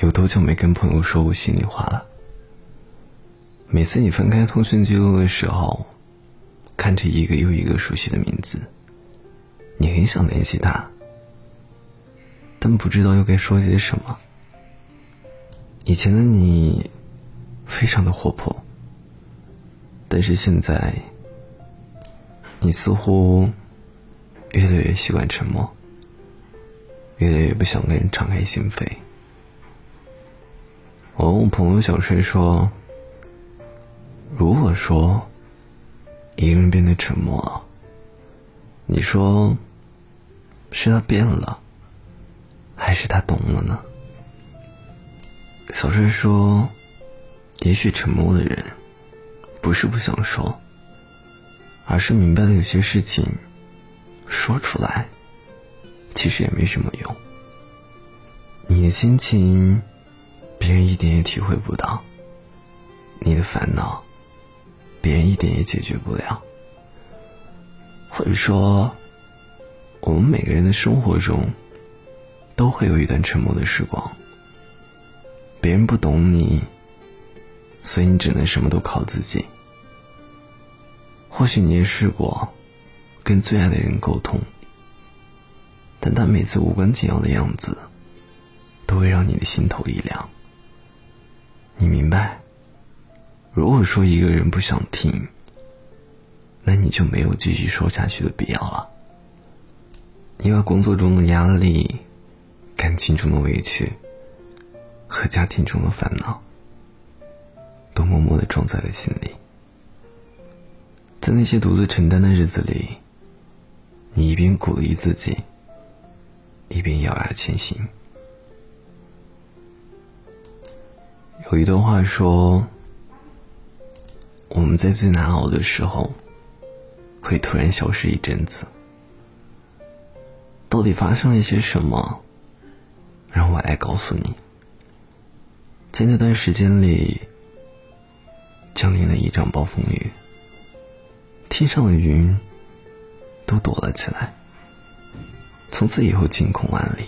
有多久没跟朋友说过心里话了？每次你翻开通讯记录的时候，看着一个又一个熟悉的名字，你很想联系他，但不知道又该说些什么。以前的你，非常的活泼，但是现在，你似乎越来越习惯沉默，越来越不想跟人敞开心扉。我问我朋友小帅说：“如果说一个人变得沉默，你说是他变了，还是他懂了呢？”小帅说：“也许沉默的人不是不想说，而是明白了有些事情说出来其实也没什么用。你的心情。”别人一点也体会不到你的烦恼，别人一点也解决不了。或者说，我们每个人的生活中都会有一段沉默的时光。别人不懂你，所以你只能什么都靠自己。或许你也试过跟最爱的人沟通，但他每次无关紧要的样子，都会让你的心头一凉。你明白，如果说一个人不想听，那你就没有继续说下去的必要了。你把工作中的压力、感情中的委屈和家庭中的烦恼，都默默的装在了心里。在那些独自承担的日子里，你一边鼓励自己，一边咬牙前行。有一段话说：“我们在最难熬的时候，会突然消失一阵子。到底发生了一些什么？让我来告诉你。在那段时间里，降临了一场暴风雨，天上的云都躲了起来。从此以后，晴空万里。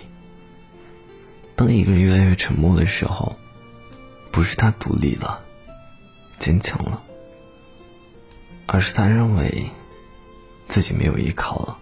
当一个人越来越沉默的时候。”不是他独立了，坚强了，而是他认为自己没有依靠了。